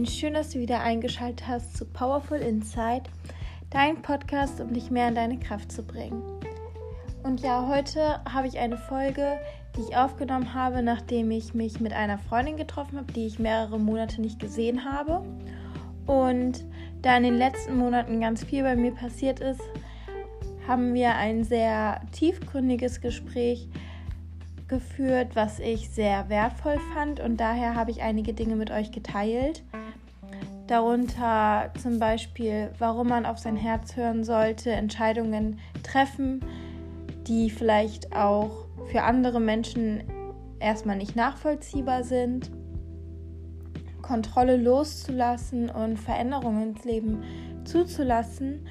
und schön, dass du wieder eingeschaltet hast zu Powerful Insight, dein Podcast, um dich mehr in deine Kraft zu bringen. Und ja, heute habe ich eine Folge, die ich aufgenommen habe, nachdem ich mich mit einer Freundin getroffen habe, die ich mehrere Monate nicht gesehen habe. Und da in den letzten Monaten ganz viel bei mir passiert ist, haben wir ein sehr tiefgründiges Gespräch geführt, was ich sehr wertvoll fand und daher habe ich einige Dinge mit euch geteilt. Darunter zum Beispiel, warum man auf sein Herz hören sollte, Entscheidungen treffen, die vielleicht auch für andere Menschen erstmal nicht nachvollziehbar sind, Kontrolle loszulassen und Veränderungen ins Leben zuzulassen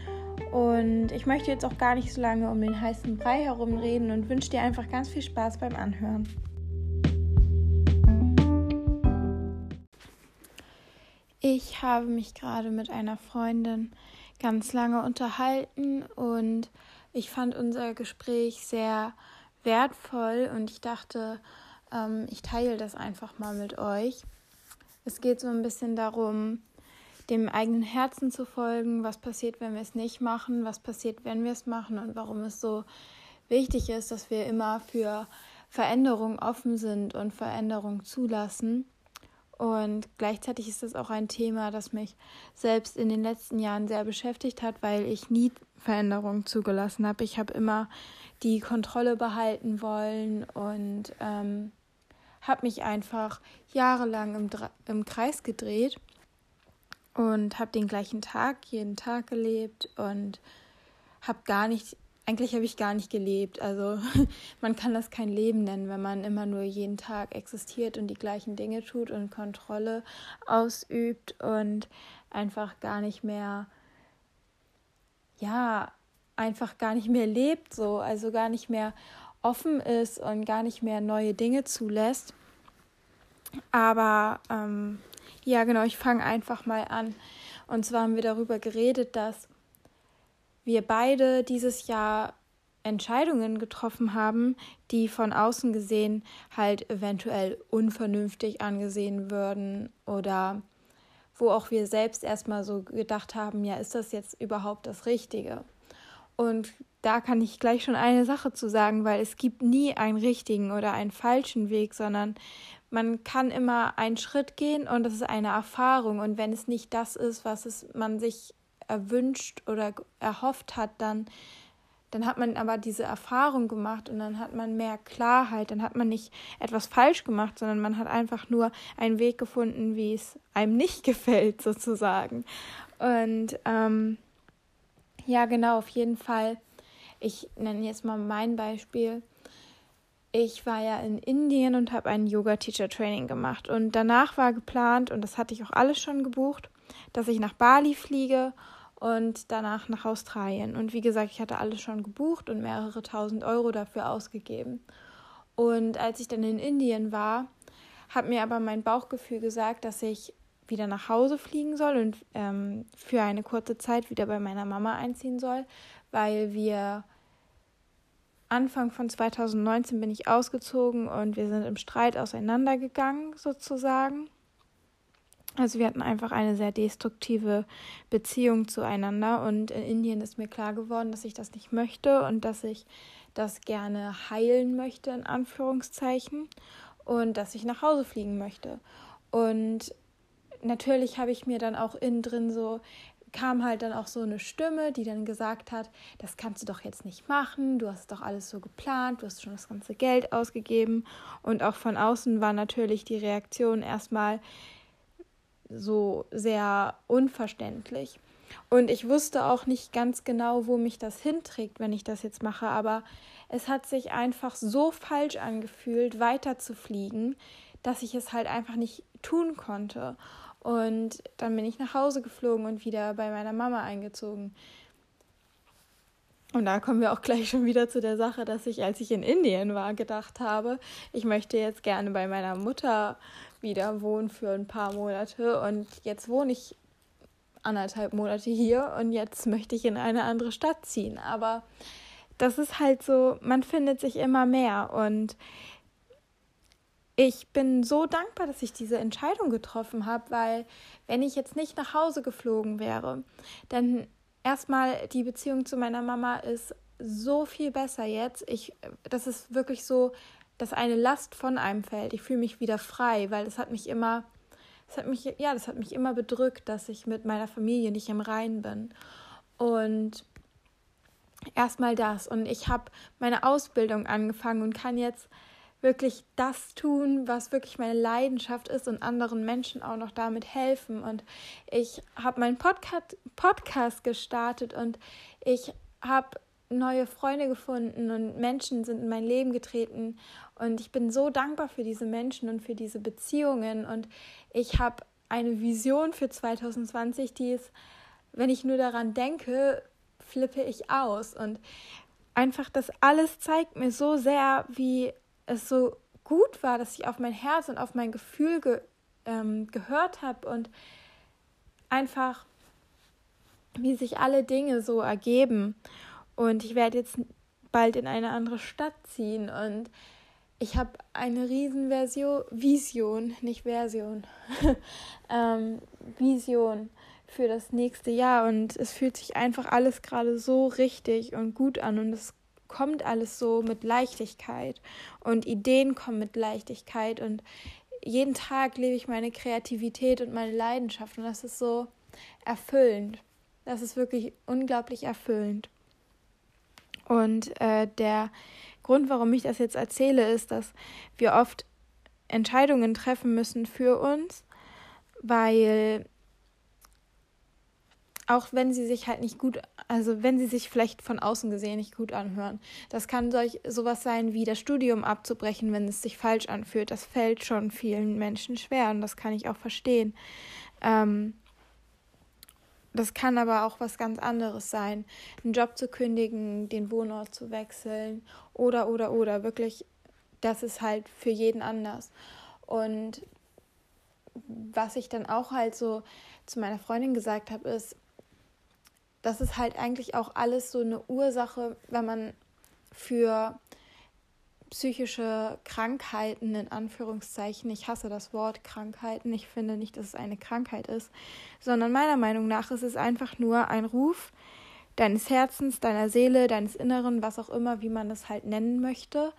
und ich möchte jetzt auch gar nicht so lange um den heißen Brei herumreden und wünsche dir einfach ganz viel Spaß beim Anhören. Ich habe mich gerade mit einer Freundin ganz lange unterhalten und ich fand unser Gespräch sehr wertvoll und ich dachte, ähm, ich teile das einfach mal mit euch. Es geht so ein bisschen darum, dem eigenen Herzen zu folgen, was passiert, wenn wir es nicht machen, was passiert, wenn wir es machen und warum es so wichtig ist, dass wir immer für Veränderung offen sind und Veränderung zulassen. Und gleichzeitig ist das auch ein Thema, das mich selbst in den letzten Jahren sehr beschäftigt hat, weil ich nie Veränderung zugelassen habe. Ich habe immer die Kontrolle behalten wollen und ähm, habe mich einfach jahrelang im, im Kreis gedreht und habe den gleichen Tag jeden Tag gelebt und habe gar nicht, eigentlich habe ich gar nicht gelebt. Also man kann das kein Leben nennen, wenn man immer nur jeden Tag existiert und die gleichen Dinge tut und Kontrolle ausübt und einfach gar nicht mehr, ja, einfach gar nicht mehr lebt, so, also gar nicht mehr offen ist und gar nicht mehr neue Dinge zulässt. Aber ähm, ja, genau, ich fange einfach mal an. Und zwar haben wir darüber geredet, dass wir beide dieses Jahr Entscheidungen getroffen haben, die von außen gesehen halt eventuell unvernünftig angesehen würden oder wo auch wir selbst erstmal so gedacht haben, ja, ist das jetzt überhaupt das Richtige? Und da kann ich gleich schon eine Sache zu sagen, weil es gibt nie einen richtigen oder einen falschen Weg, sondern man kann immer einen Schritt gehen und das ist eine Erfahrung. Und wenn es nicht das ist, was es man sich erwünscht oder erhofft hat, dann, dann hat man aber diese Erfahrung gemacht und dann hat man mehr Klarheit, dann hat man nicht etwas falsch gemacht, sondern man hat einfach nur einen Weg gefunden, wie es einem nicht gefällt, sozusagen. Und ähm, ja, genau, auf jeden Fall. Ich nenne jetzt mal mein Beispiel ich war ja in Indien und habe ein Yoga-Teacher-Training gemacht. Und danach war geplant, und das hatte ich auch alles schon gebucht, dass ich nach Bali fliege und danach nach Australien. Und wie gesagt, ich hatte alles schon gebucht und mehrere tausend Euro dafür ausgegeben. Und als ich dann in Indien war, hat mir aber mein Bauchgefühl gesagt, dass ich wieder nach Hause fliegen soll und ähm, für eine kurze Zeit wieder bei meiner Mama einziehen soll, weil wir Anfang von 2019 bin ich ausgezogen und wir sind im Streit auseinandergegangen, sozusagen. Also wir hatten einfach eine sehr destruktive Beziehung zueinander und in Indien ist mir klar geworden, dass ich das nicht möchte und dass ich das gerne heilen möchte, in Anführungszeichen, und dass ich nach Hause fliegen möchte. Und natürlich habe ich mir dann auch innen drin so kam halt dann auch so eine Stimme, die dann gesagt hat, das kannst du doch jetzt nicht machen, du hast doch alles so geplant, du hast schon das ganze Geld ausgegeben und auch von außen war natürlich die Reaktion erstmal so sehr unverständlich. Und ich wusste auch nicht ganz genau, wo mich das hinträgt, wenn ich das jetzt mache, aber es hat sich einfach so falsch angefühlt, weiter zu fliegen, dass ich es halt einfach nicht tun konnte. Und dann bin ich nach Hause geflogen und wieder bei meiner Mama eingezogen. Und da kommen wir auch gleich schon wieder zu der Sache, dass ich, als ich in Indien war, gedacht habe, ich möchte jetzt gerne bei meiner Mutter wieder wohnen für ein paar Monate. Und jetzt wohne ich anderthalb Monate hier und jetzt möchte ich in eine andere Stadt ziehen. Aber das ist halt so, man findet sich immer mehr. Und ich bin so dankbar, dass ich diese Entscheidung getroffen habe, weil wenn ich jetzt nicht nach Hause geflogen wäre, dann erstmal die Beziehung zu meiner Mama ist so viel besser jetzt. Ich, das ist wirklich so, dass eine Last von einem fällt. Ich fühle mich wieder frei, weil das hat mich immer, das hat mich, ja, das hat mich immer bedrückt, dass ich mit meiner Familie nicht im Reinen bin. Und erstmal das. Und ich habe meine Ausbildung angefangen und kann jetzt wirklich das tun, was wirklich meine Leidenschaft ist und anderen Menschen auch noch damit helfen. Und ich habe meinen Podcast, Podcast gestartet und ich habe neue Freunde gefunden und Menschen sind in mein Leben getreten. Und ich bin so dankbar für diese Menschen und für diese Beziehungen. Und ich habe eine Vision für 2020, die ist, wenn ich nur daran denke, flippe ich aus. Und einfach das alles zeigt mir so sehr, wie es so gut war, dass ich auf mein Herz und auf mein Gefühl ge ähm, gehört habe und einfach, wie sich alle Dinge so ergeben. Und ich werde jetzt bald in eine andere Stadt ziehen. Und ich habe eine riesen Vision, nicht Version, ähm, Vision für das nächste Jahr. Und es fühlt sich einfach alles gerade so richtig und gut an. Und es kommt alles so mit Leichtigkeit. Und Ideen kommen mit Leichtigkeit. Und jeden Tag lebe ich meine Kreativität und meine Leidenschaft. Und das ist so erfüllend. Das ist wirklich unglaublich erfüllend. Und äh, der Grund, warum ich das jetzt erzähle, ist, dass wir oft Entscheidungen treffen müssen für uns, weil auch wenn sie sich halt nicht gut, also wenn sie sich vielleicht von außen gesehen nicht gut anhören. Das kann solch sowas sein wie das Studium abzubrechen, wenn es sich falsch anfühlt. Das fällt schon vielen Menschen schwer und das kann ich auch verstehen. Ähm, das kann aber auch was ganz anderes sein. Einen Job zu kündigen, den Wohnort zu wechseln oder, oder, oder. Wirklich, das ist halt für jeden anders. Und was ich dann auch halt so zu meiner Freundin gesagt habe, ist, das ist halt eigentlich auch alles so eine Ursache, wenn man für psychische Krankheiten in Anführungszeichen, ich hasse das Wort Krankheiten, ich finde nicht, dass es eine Krankheit ist, sondern meiner Meinung nach ist es einfach nur ein Ruf deines Herzens, deiner Seele, deines Inneren, was auch immer, wie man es halt nennen möchte,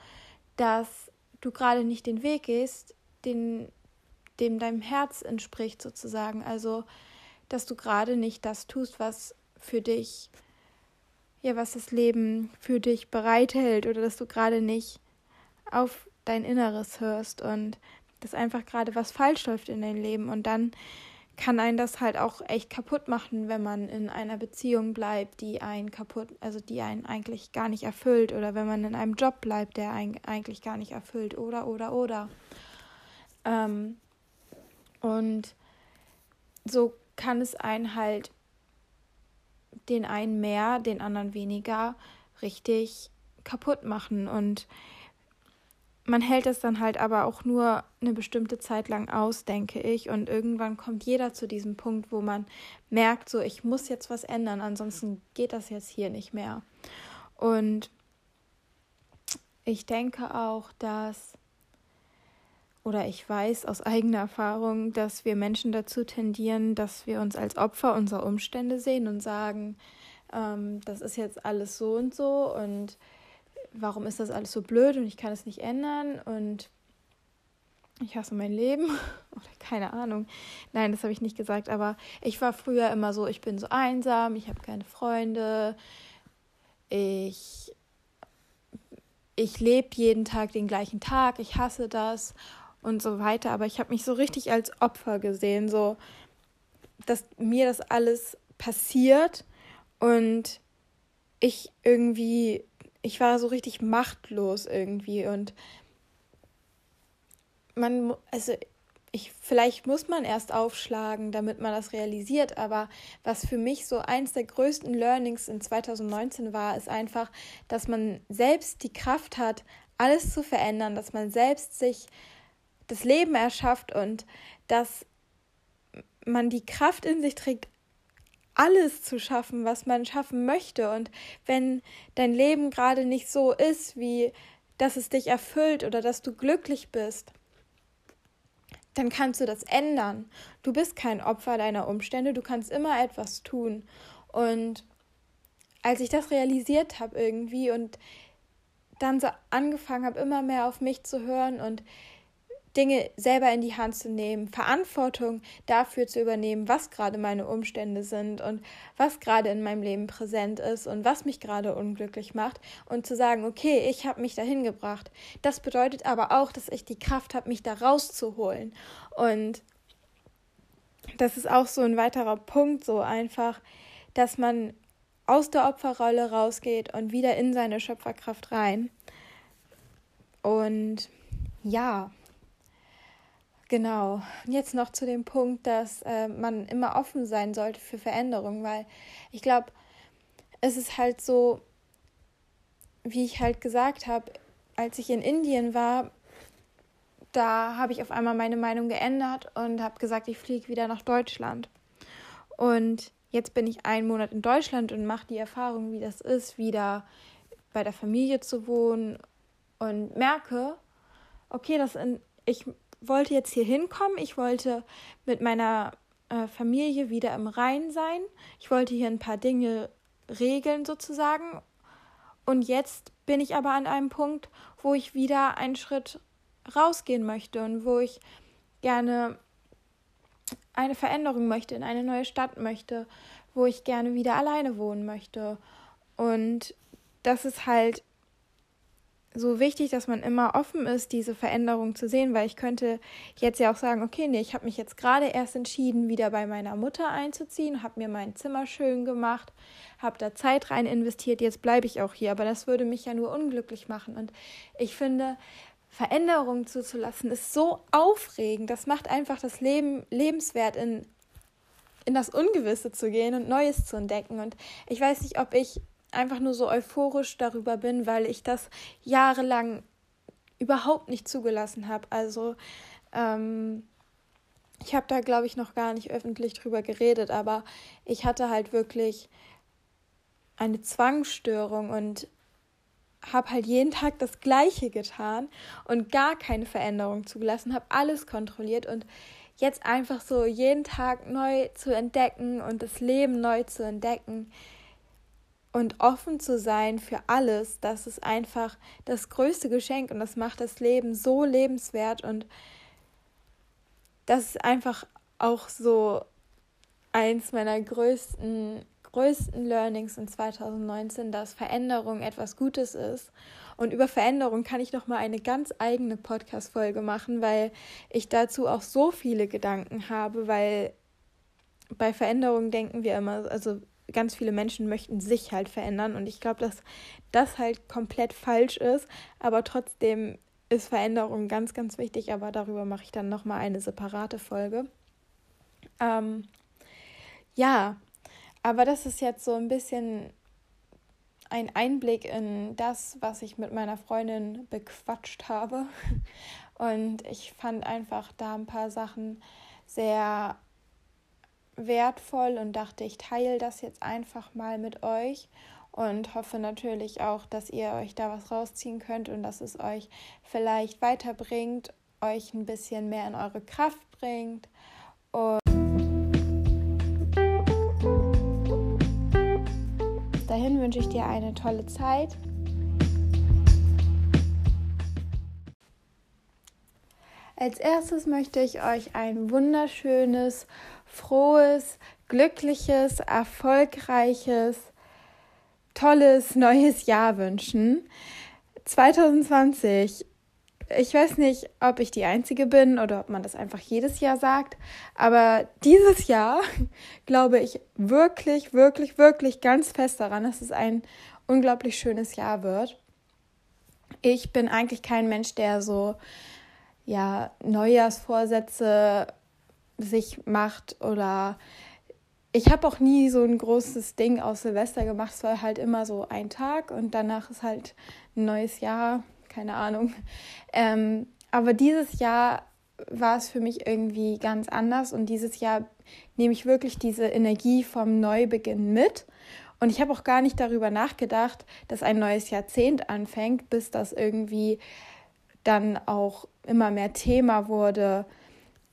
dass du gerade nicht den Weg gehst, den, dem deinem Herz entspricht sozusagen. Also, dass du gerade nicht das tust, was für dich, ja, was das Leben für dich bereithält oder dass du gerade nicht auf dein Inneres hörst und dass einfach gerade was falsch läuft in deinem Leben und dann kann einen das halt auch echt kaputt machen, wenn man in einer Beziehung bleibt, die einen kaputt, also die einen eigentlich gar nicht erfüllt oder wenn man in einem Job bleibt, der einen eigentlich gar nicht erfüllt oder oder oder. Ähm, und so kann es einen halt den einen mehr, den anderen weniger richtig kaputt machen. Und man hält es dann halt aber auch nur eine bestimmte Zeit lang aus, denke ich. Und irgendwann kommt jeder zu diesem Punkt, wo man merkt, so, ich muss jetzt was ändern, ansonsten geht das jetzt hier nicht mehr. Und ich denke auch, dass oder ich weiß aus eigener Erfahrung, dass wir Menschen dazu tendieren, dass wir uns als Opfer unserer Umstände sehen und sagen, ähm, das ist jetzt alles so und so und warum ist das alles so blöd und ich kann es nicht ändern und ich hasse mein Leben oder keine Ahnung. Nein, das habe ich nicht gesagt, aber ich war früher immer so, ich bin so einsam, ich habe keine Freunde, ich ich lebe jeden Tag den gleichen Tag, ich hasse das und so weiter. Aber ich habe mich so richtig als Opfer gesehen, so dass mir das alles passiert und ich irgendwie, ich war so richtig machtlos irgendwie und man, also ich, vielleicht muss man erst aufschlagen, damit man das realisiert, aber was für mich so eins der größten Learnings in 2019 war, ist einfach, dass man selbst die Kraft hat, alles zu verändern, dass man selbst sich das Leben erschafft und dass man die Kraft in sich trägt, alles zu schaffen, was man schaffen möchte. Und wenn dein Leben gerade nicht so ist, wie dass es dich erfüllt oder dass du glücklich bist, dann kannst du das ändern. Du bist kein Opfer deiner Umstände, du kannst immer etwas tun. Und als ich das realisiert habe irgendwie und dann so angefangen habe, immer mehr auf mich zu hören und Dinge selber in die Hand zu nehmen, Verantwortung dafür zu übernehmen, was gerade meine Umstände sind und was gerade in meinem Leben präsent ist und was mich gerade unglücklich macht und zu sagen, okay, ich habe mich dahin gebracht. Das bedeutet aber auch, dass ich die Kraft habe, mich da rauszuholen. Und das ist auch so ein weiterer Punkt, so einfach, dass man aus der Opferrolle rausgeht und wieder in seine Schöpferkraft rein. Und ja, Genau. Und jetzt noch zu dem Punkt, dass äh, man immer offen sein sollte für Veränderungen, weil ich glaube, es ist halt so, wie ich halt gesagt habe, als ich in Indien war, da habe ich auf einmal meine Meinung geändert und habe gesagt, ich fliege wieder nach Deutschland. Und jetzt bin ich einen Monat in Deutschland und mache die Erfahrung, wie das ist, wieder bei der Familie zu wohnen und merke, okay, das in, ich wollte jetzt hier hinkommen. Ich wollte mit meiner äh, Familie wieder im Rhein sein. Ich wollte hier ein paar Dinge regeln sozusagen. Und jetzt bin ich aber an einem Punkt, wo ich wieder einen Schritt rausgehen möchte und wo ich gerne eine Veränderung möchte, in eine neue Stadt möchte, wo ich gerne wieder alleine wohnen möchte. Und das ist halt so wichtig, dass man immer offen ist, diese Veränderung zu sehen, weil ich könnte jetzt ja auch sagen, okay, nee, ich habe mich jetzt gerade erst entschieden, wieder bei meiner Mutter einzuziehen, habe mir mein Zimmer schön gemacht, habe da Zeit rein investiert, jetzt bleibe ich auch hier, aber das würde mich ja nur unglücklich machen. Und ich finde, Veränderungen zuzulassen ist so aufregend, das macht einfach das Leben lebenswert in in das Ungewisse zu gehen und Neues zu entdecken. Und ich weiß nicht, ob ich einfach nur so euphorisch darüber bin, weil ich das jahrelang überhaupt nicht zugelassen habe. Also ähm, ich habe da, glaube ich, noch gar nicht öffentlich drüber geredet, aber ich hatte halt wirklich eine Zwangsstörung und habe halt jeden Tag das Gleiche getan und gar keine Veränderung zugelassen, habe alles kontrolliert und jetzt einfach so jeden Tag neu zu entdecken und das Leben neu zu entdecken, und offen zu sein für alles, das ist einfach das größte Geschenk und das macht das Leben so lebenswert und das ist einfach auch so eins meiner größten größten Learnings in 2019, dass Veränderung etwas Gutes ist. Und über Veränderung kann ich noch mal eine ganz eigene Podcast Folge machen, weil ich dazu auch so viele Gedanken habe, weil bei Veränderung denken wir immer, also ganz viele Menschen möchten sich halt verändern und ich glaube, dass das halt komplett falsch ist, aber trotzdem ist Veränderung ganz, ganz wichtig, aber darüber mache ich dann nochmal eine separate Folge. Ähm, ja, aber das ist jetzt so ein bisschen ein Einblick in das, was ich mit meiner Freundin bequatscht habe. Und ich fand einfach da ein paar Sachen sehr wertvoll und dachte, ich teile das jetzt einfach mal mit euch und hoffe natürlich auch, dass ihr euch da was rausziehen könnt und dass es euch vielleicht weiterbringt, euch ein bisschen mehr in eure Kraft bringt. Und dahin wünsche ich dir eine tolle Zeit. Als erstes möchte ich euch ein wunderschönes frohes, glückliches, erfolgreiches, tolles neues Jahr wünschen. 2020. Ich weiß nicht, ob ich die Einzige bin oder ob man das einfach jedes Jahr sagt, aber dieses Jahr glaube ich wirklich, wirklich, wirklich ganz fest daran, dass es ein unglaublich schönes Jahr wird. Ich bin eigentlich kein Mensch, der so ja Neujahrsvorsätze sich macht oder ich habe auch nie so ein großes Ding aus Silvester gemacht. Es war halt immer so ein Tag und danach ist halt ein neues Jahr, keine Ahnung. Ähm, aber dieses Jahr war es für mich irgendwie ganz anders und dieses Jahr nehme ich wirklich diese Energie vom Neubeginn mit. Und ich habe auch gar nicht darüber nachgedacht, dass ein neues Jahrzehnt anfängt, bis das irgendwie dann auch immer mehr Thema wurde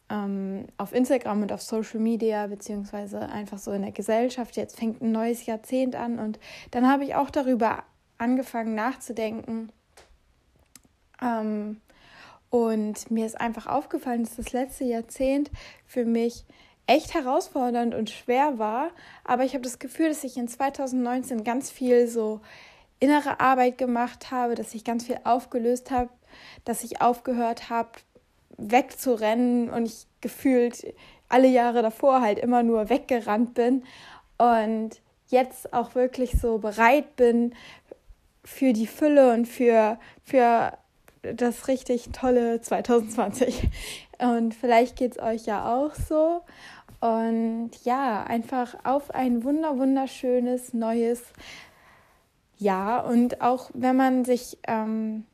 ähm, auf Instagram und auf Social Media, beziehungsweise einfach so in der Gesellschaft. Jetzt fängt ein neues Jahrzehnt an und dann habe ich auch darüber angefangen nachzudenken. Ähm, und mir ist einfach aufgefallen, dass das letzte Jahrzehnt für mich echt herausfordernd und schwer war. Aber ich habe das Gefühl, dass ich in 2019 ganz viel so innere Arbeit gemacht habe, dass ich ganz viel aufgelöst habe, dass ich aufgehört habe, wegzurennen und ich gefühlt alle Jahre davor halt immer nur weggerannt bin und jetzt auch wirklich so bereit bin für die Fülle und für, für das richtig tolle 2020. Und vielleicht geht es euch ja auch so. Und ja, einfach auf ein wunder wunderschönes neues Jahr. Und auch wenn man sich ähm,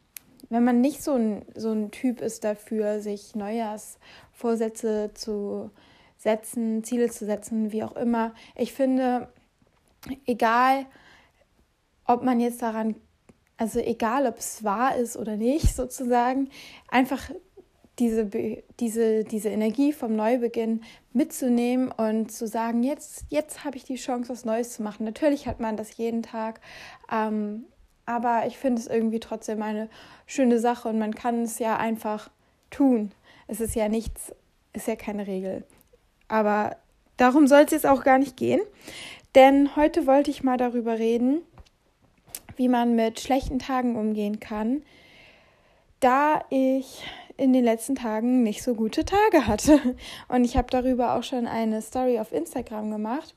wenn man nicht so ein, so ein Typ ist dafür, sich Neujahrsvorsätze zu setzen, Ziele zu setzen, wie auch immer, ich finde, egal, ob man jetzt daran, also egal, ob es wahr ist oder nicht, sozusagen, einfach diese, diese, diese Energie vom Neubeginn mitzunehmen und zu sagen, jetzt, jetzt habe ich die Chance, was Neues zu machen. Natürlich hat man das jeden Tag, ähm, aber ich finde es irgendwie trotzdem eine schöne Sache und man kann es ja einfach tun. Es ist ja nichts, ist ja keine Regel. Aber darum soll es jetzt auch gar nicht gehen. Denn heute wollte ich mal darüber reden, wie man mit schlechten Tagen umgehen kann, da ich in den letzten Tagen nicht so gute Tage hatte. Und ich habe darüber auch schon eine Story auf Instagram gemacht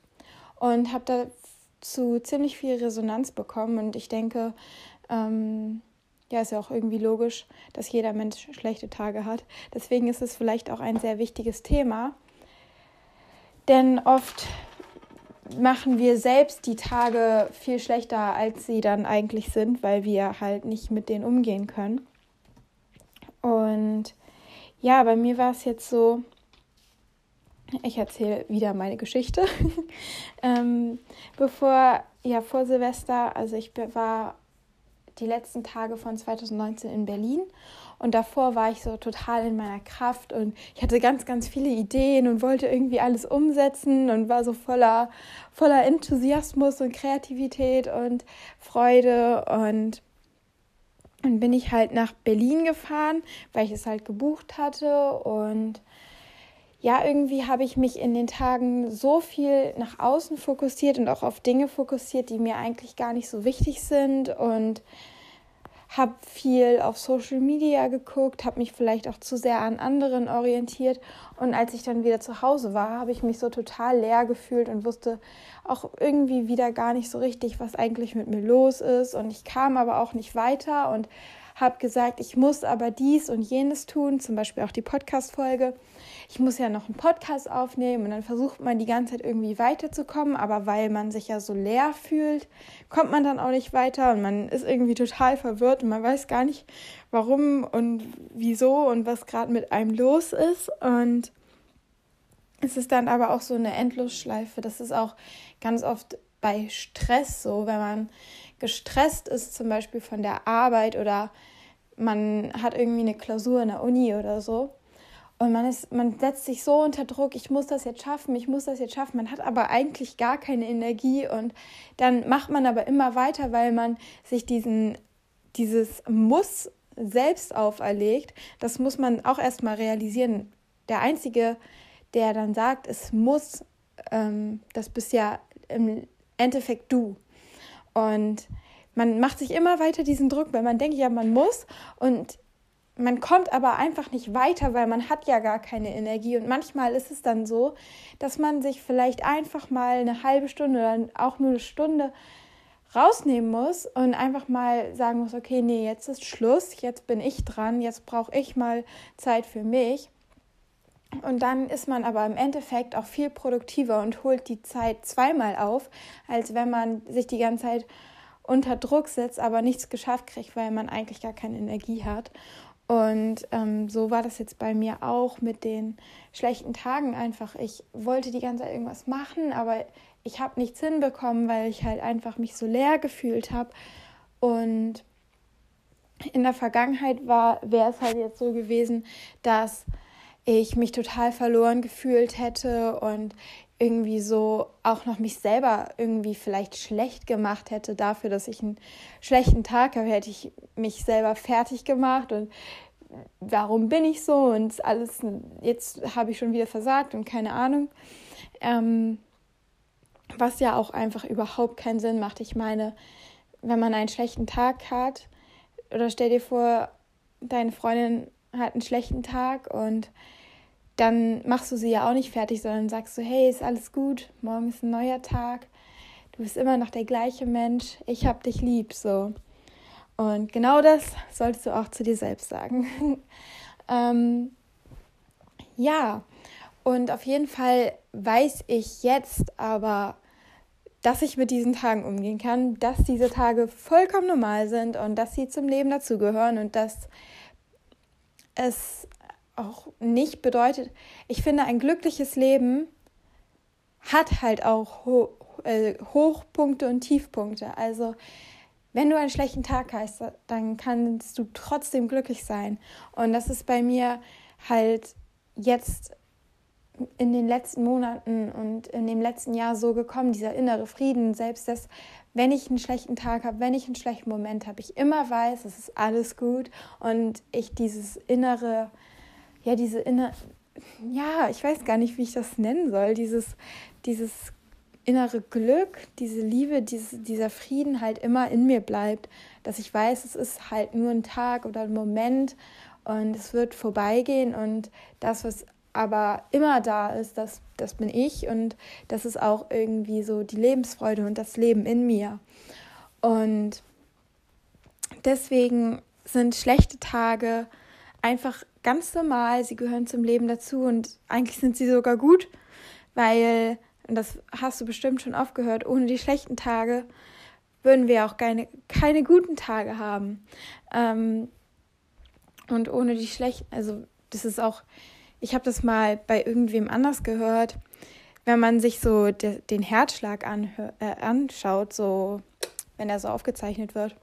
und habe da zu ziemlich viel Resonanz bekommen und ich denke, ähm, ja, ist ja auch irgendwie logisch, dass jeder Mensch schlechte Tage hat. Deswegen ist es vielleicht auch ein sehr wichtiges Thema. Denn oft machen wir selbst die Tage viel schlechter, als sie dann eigentlich sind, weil wir halt nicht mit denen umgehen können. Und ja, bei mir war es jetzt so, ich erzähle wieder meine Geschichte. ähm, bevor, ja, vor Silvester, also ich war die letzten Tage von 2019 in Berlin und davor war ich so total in meiner Kraft und ich hatte ganz, ganz viele Ideen und wollte irgendwie alles umsetzen und war so voller, voller Enthusiasmus und Kreativität und Freude und dann bin ich halt nach Berlin gefahren, weil ich es halt gebucht hatte und ja, irgendwie habe ich mich in den Tagen so viel nach außen fokussiert und auch auf Dinge fokussiert, die mir eigentlich gar nicht so wichtig sind und habe viel auf Social Media geguckt, habe mich vielleicht auch zu sehr an anderen orientiert. Und als ich dann wieder zu Hause war, habe ich mich so total leer gefühlt und wusste auch irgendwie wieder gar nicht so richtig, was eigentlich mit mir los ist. Und ich kam aber auch nicht weiter und habe gesagt, ich muss aber dies und jenes tun, zum Beispiel auch die Podcast-Folge ich muss ja noch einen Podcast aufnehmen und dann versucht man die ganze Zeit irgendwie weiterzukommen, aber weil man sich ja so leer fühlt, kommt man dann auch nicht weiter und man ist irgendwie total verwirrt und man weiß gar nicht, warum und wieso und was gerade mit einem los ist und es ist dann aber auch so eine Endlosschleife. Das ist auch ganz oft bei Stress so, wenn man gestresst ist, zum Beispiel von der Arbeit oder man hat irgendwie eine Klausur in der Uni oder so, und man, ist, man setzt sich so unter Druck, ich muss das jetzt schaffen, ich muss das jetzt schaffen. Man hat aber eigentlich gar keine Energie und dann macht man aber immer weiter, weil man sich diesen, dieses Muss selbst auferlegt. Das muss man auch erstmal realisieren. Der Einzige, der dann sagt, es muss, ähm, das bist ja im Endeffekt du. Und man macht sich immer weiter diesen Druck, weil man denkt, ja, man muss. Und man kommt aber einfach nicht weiter, weil man hat ja gar keine Energie. Und manchmal ist es dann so, dass man sich vielleicht einfach mal eine halbe Stunde oder auch nur eine Stunde rausnehmen muss und einfach mal sagen muss, okay, nee, jetzt ist Schluss, jetzt bin ich dran, jetzt brauche ich mal Zeit für mich. Und dann ist man aber im Endeffekt auch viel produktiver und holt die Zeit zweimal auf, als wenn man sich die ganze Zeit unter Druck setzt, aber nichts geschafft kriegt, weil man eigentlich gar keine Energie hat. Und ähm, so war das jetzt bei mir auch mit den schlechten Tagen einfach. Ich wollte die ganze Zeit irgendwas machen, aber ich habe nichts hinbekommen, weil ich halt einfach mich so leer gefühlt habe. Und in der Vergangenheit wäre es halt jetzt so gewesen, dass ich mich total verloren gefühlt hätte und irgendwie so auch noch mich selber irgendwie vielleicht schlecht gemacht hätte dafür, dass ich einen schlechten Tag habe, hätte ich mich selber fertig gemacht und warum bin ich so und alles, jetzt habe ich schon wieder versagt und keine Ahnung. Ähm, was ja auch einfach überhaupt keinen Sinn macht. Ich meine, wenn man einen schlechten Tag hat, oder stell dir vor, deine Freundin hat einen schlechten Tag und dann machst du sie ja auch nicht fertig, sondern sagst du, hey, ist alles gut, morgen ist ein neuer Tag, du bist immer noch der gleiche Mensch, ich hab dich lieb, so. Und genau das solltest du auch zu dir selbst sagen. ähm, ja, und auf jeden Fall weiß ich jetzt aber, dass ich mit diesen Tagen umgehen kann, dass diese Tage vollkommen normal sind und dass sie zum Leben dazugehören und dass es auch nicht bedeutet, ich finde, ein glückliches Leben hat halt auch Ho äh, Hochpunkte und Tiefpunkte. Also wenn du einen schlechten Tag hast, dann kannst du trotzdem glücklich sein. Und das ist bei mir halt jetzt in den letzten Monaten und in dem letzten Jahr so gekommen, dieser innere Frieden, selbst dass, wenn ich einen schlechten Tag habe, wenn ich einen schlechten Moment habe, ich immer weiß, es ist alles gut und ich dieses innere ja, diese inner, ja, ich weiß gar nicht, wie ich das nennen soll, dieses, dieses innere Glück, diese Liebe, dieses, dieser Frieden halt immer in mir bleibt, dass ich weiß, es ist halt nur ein Tag oder ein Moment und es wird vorbeigehen und das, was aber immer da ist, das, das bin ich und das ist auch irgendwie so die Lebensfreude und das Leben in mir. Und deswegen sind schlechte Tage einfach ganz normal, sie gehören zum Leben dazu und eigentlich sind sie sogar gut, weil, und das hast du bestimmt schon oft gehört, ohne die schlechten Tage würden wir auch keine, keine guten Tage haben. Ähm, und ohne die schlechten, also das ist auch, ich habe das mal bei irgendwem anders gehört, wenn man sich so de, den Herzschlag äh, anschaut, so wenn er so aufgezeichnet wird,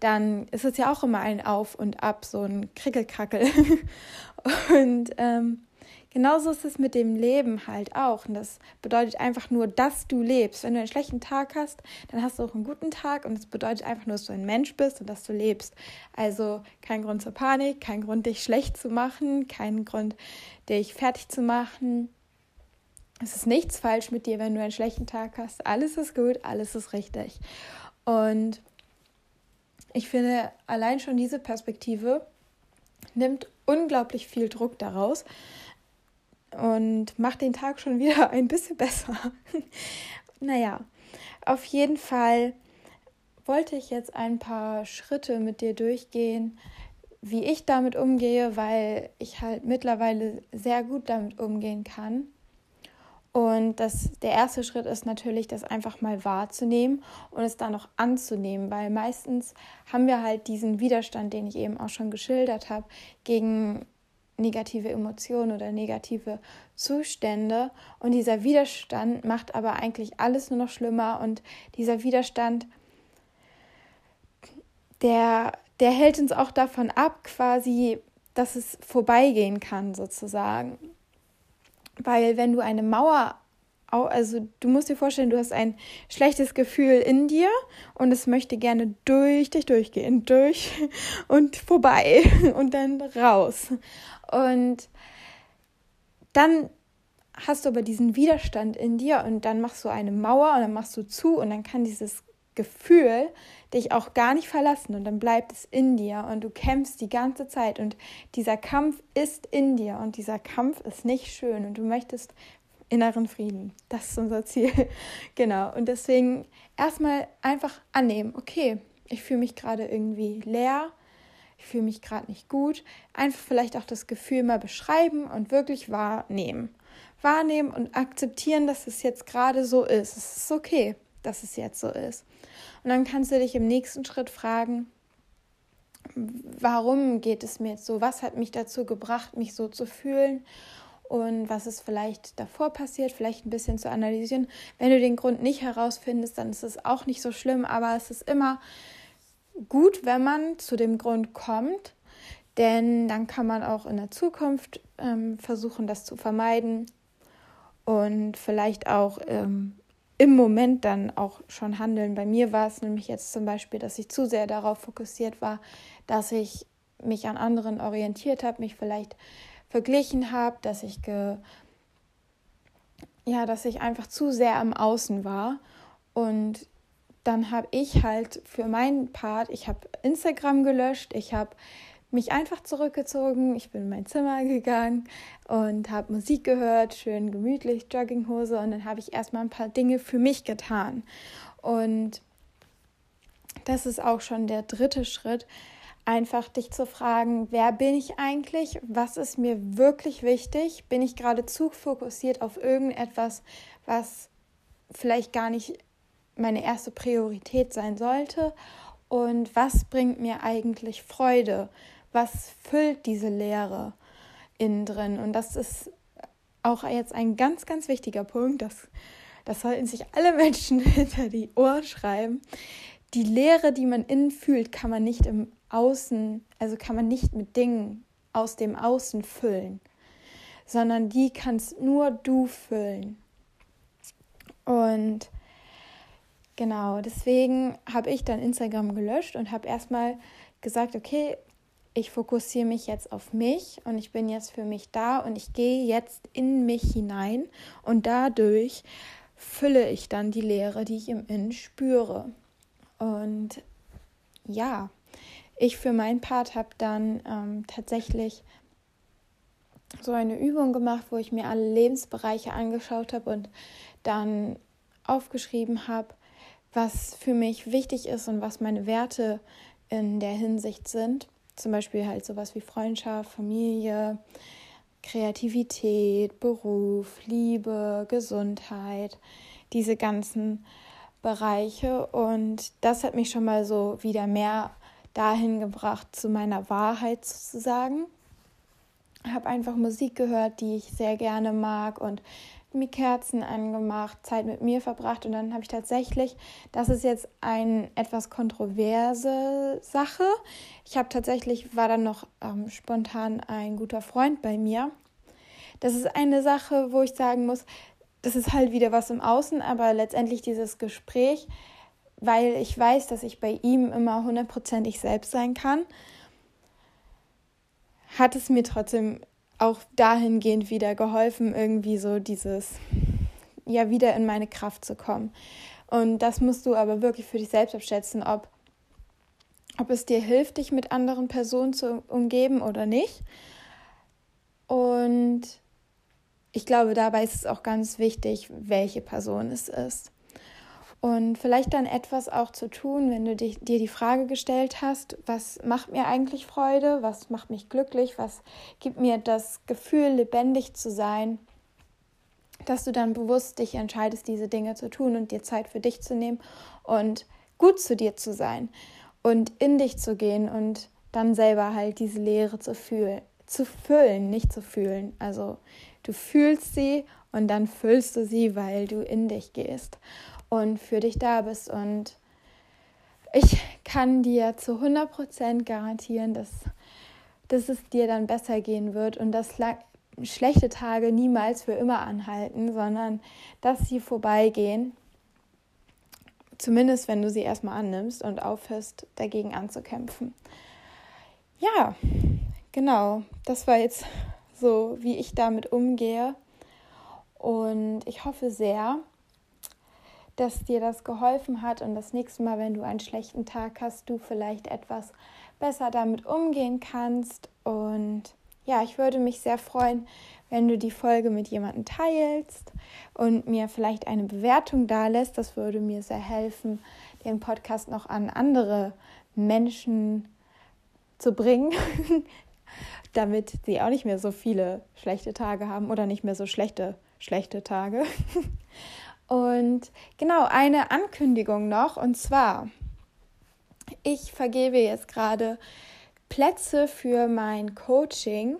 dann ist es ja auch immer ein Auf und Ab, so ein Krickelkrackel. und ähm, genauso ist es mit dem Leben halt auch. Und das bedeutet einfach nur, dass du lebst. Wenn du einen schlechten Tag hast, dann hast du auch einen guten Tag. Und es bedeutet einfach nur, dass du ein Mensch bist und dass du lebst. Also kein Grund zur Panik, kein Grund, dich schlecht zu machen, kein Grund, dich fertig zu machen. Es ist nichts falsch mit dir, wenn du einen schlechten Tag hast. Alles ist gut, alles ist richtig. Und ich finde, allein schon diese Perspektive nimmt unglaublich viel Druck daraus und macht den Tag schon wieder ein bisschen besser. naja, auf jeden Fall wollte ich jetzt ein paar Schritte mit dir durchgehen, wie ich damit umgehe, weil ich halt mittlerweile sehr gut damit umgehen kann und das, der erste Schritt ist natürlich, das einfach mal wahrzunehmen und es dann auch anzunehmen, weil meistens haben wir halt diesen Widerstand, den ich eben auch schon geschildert habe, gegen negative Emotionen oder negative Zustände. Und dieser Widerstand macht aber eigentlich alles nur noch schlimmer und dieser Widerstand, der, der hält uns auch davon ab, quasi, dass es vorbeigehen kann, sozusagen. Weil wenn du eine Mauer, also du musst dir vorstellen, du hast ein schlechtes Gefühl in dir und es möchte gerne durch dich durchgehen, durch und vorbei und dann raus. Und dann hast du aber diesen Widerstand in dir und dann machst du eine Mauer und dann machst du zu und dann kann dieses Gefühl dich auch gar nicht verlassen und dann bleibt es in dir und du kämpfst die ganze Zeit und dieser Kampf ist in dir und dieser Kampf ist nicht schön und du möchtest inneren Frieden. Das ist unser Ziel. genau. Und deswegen erstmal einfach annehmen, okay, ich fühle mich gerade irgendwie leer, ich fühle mich gerade nicht gut. Einfach vielleicht auch das Gefühl mal beschreiben und wirklich wahrnehmen. Wahrnehmen und akzeptieren, dass es jetzt gerade so ist. Es ist okay, dass es jetzt so ist. Und dann kannst du dich im nächsten Schritt fragen, warum geht es mir jetzt so? Was hat mich dazu gebracht, mich so zu fühlen? Und was ist vielleicht davor passiert, vielleicht ein bisschen zu analysieren. Wenn du den Grund nicht herausfindest, dann ist es auch nicht so schlimm, aber es ist immer gut, wenn man zu dem Grund kommt, denn dann kann man auch in der Zukunft ähm, versuchen, das zu vermeiden und vielleicht auch ähm, im Moment dann auch schon handeln. Bei mir war es nämlich jetzt zum Beispiel, dass ich zu sehr darauf fokussiert war, dass ich mich an anderen orientiert habe, mich vielleicht verglichen habe, dass ich ge ja, dass ich einfach zu sehr am Außen war und dann habe ich halt für meinen Part, ich habe Instagram gelöscht, ich habe mich einfach zurückgezogen, ich bin in mein Zimmer gegangen und habe Musik gehört, schön gemütlich, Jogginghose und dann habe ich erstmal ein paar Dinge für mich getan. Und das ist auch schon der dritte Schritt, einfach dich zu fragen, wer bin ich eigentlich? Was ist mir wirklich wichtig? Bin ich gerade zu fokussiert auf irgendetwas, was vielleicht gar nicht meine erste Priorität sein sollte? Und was bringt mir eigentlich Freude? Was füllt diese Leere innen drin? Und das ist auch jetzt ein ganz, ganz wichtiger Punkt. Das, das sollten sich alle Menschen hinter die Ohren schreiben. Die Leere, die man innen fühlt, kann man nicht im Außen, also kann man nicht mit Dingen aus dem Außen füllen, sondern die kannst nur du füllen. Und genau, deswegen habe ich dann Instagram gelöscht und habe erstmal gesagt, okay, ich fokussiere mich jetzt auf mich und ich bin jetzt für mich da und ich gehe jetzt in mich hinein und dadurch fülle ich dann die Leere, die ich im Innen spüre. Und ja, ich für meinen Part habe dann ähm, tatsächlich so eine Übung gemacht, wo ich mir alle Lebensbereiche angeschaut habe und dann aufgeschrieben habe, was für mich wichtig ist und was meine Werte in der Hinsicht sind. Zum Beispiel halt sowas wie Freundschaft, Familie, Kreativität, Beruf, Liebe, Gesundheit, diese ganzen Bereiche. Und das hat mich schon mal so wieder mehr dahin gebracht, zu meiner Wahrheit sozusagen. Habe einfach Musik gehört, die ich sehr gerne mag und mir Kerzen angemacht, Zeit mit mir verbracht und dann habe ich tatsächlich, das ist jetzt eine etwas kontroverse Sache. Ich habe tatsächlich, war dann noch ähm, spontan ein guter Freund bei mir. Das ist eine Sache, wo ich sagen muss, das ist halt wieder was im Außen, aber letztendlich dieses Gespräch weil ich weiß, dass ich bei ihm immer hundertprozentig selbst sein kann, hat es mir trotzdem auch dahingehend wieder geholfen, irgendwie so dieses, ja, wieder in meine Kraft zu kommen. Und das musst du aber wirklich für dich selbst abschätzen, ob, ob es dir hilft, dich mit anderen Personen zu umgeben oder nicht. Und ich glaube, dabei ist es auch ganz wichtig, welche Person es ist. Und vielleicht dann etwas auch zu tun, wenn du dich, dir die Frage gestellt hast, was macht mir eigentlich Freude, was macht mich glücklich, was gibt mir das Gefühl, lebendig zu sein, dass du dann bewusst dich entscheidest, diese Dinge zu tun und dir Zeit für dich zu nehmen und gut zu dir zu sein und in dich zu gehen und dann selber halt diese Leere zu fühlen, zu füllen, nicht zu fühlen. Also du fühlst sie und dann füllst du sie, weil du in dich gehst und für dich da bist. Und ich kann dir zu 100% garantieren, dass, dass es dir dann besser gehen wird und dass schlechte Tage niemals für immer anhalten, sondern dass sie vorbeigehen. Zumindest wenn du sie erstmal annimmst und aufhörst, dagegen anzukämpfen. Ja, genau. Das war jetzt so, wie ich damit umgehe. Und ich hoffe sehr, dass dir das geholfen hat und das nächste Mal, wenn du einen schlechten Tag hast, du vielleicht etwas besser damit umgehen kannst. Und ja, ich würde mich sehr freuen, wenn du die Folge mit jemandem teilst und mir vielleicht eine Bewertung da lässt. Das würde mir sehr helfen, den Podcast noch an andere Menschen zu bringen, damit sie auch nicht mehr so viele schlechte Tage haben oder nicht mehr so schlechte, schlechte Tage. Und genau, eine Ankündigung noch, und zwar, ich vergebe jetzt gerade Plätze für mein Coaching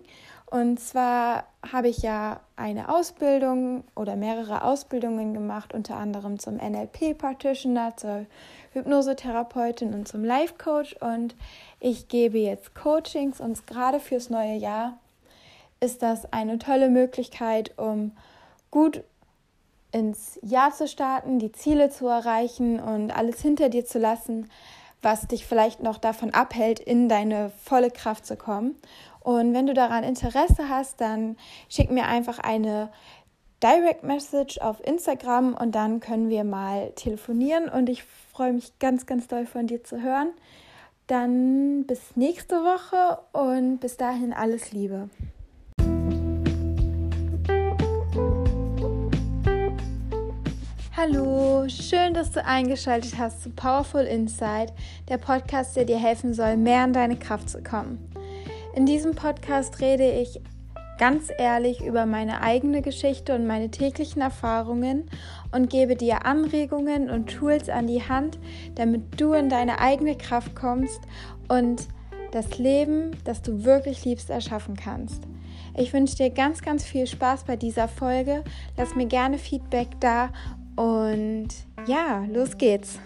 Und zwar habe ich ja eine Ausbildung oder mehrere Ausbildungen gemacht, unter anderem zum NLP-Practitioner, zur Hypnosetherapeutin und zum Life Coach. Und ich gebe jetzt Coachings und gerade fürs neue Jahr ist das eine tolle Möglichkeit, um gut ins Jahr zu starten, die Ziele zu erreichen und alles hinter dir zu lassen, was dich vielleicht noch davon abhält, in deine volle Kraft zu kommen. Und wenn du daran Interesse hast, dann schick mir einfach eine Direct Message auf Instagram und dann können wir mal telefonieren und ich freue mich ganz, ganz doll von dir zu hören. Dann bis nächste Woche und bis dahin alles Liebe. Hallo, schön, dass du eingeschaltet hast zu Powerful Insight, der Podcast, der dir helfen soll, mehr in deine Kraft zu kommen. In diesem Podcast rede ich ganz ehrlich über meine eigene Geschichte und meine täglichen Erfahrungen und gebe dir Anregungen und Tools an die Hand, damit du in deine eigene Kraft kommst und das Leben, das du wirklich liebst, erschaffen kannst. Ich wünsche dir ganz, ganz viel Spaß bei dieser Folge. Lass mir gerne Feedback da und ja, los geht's.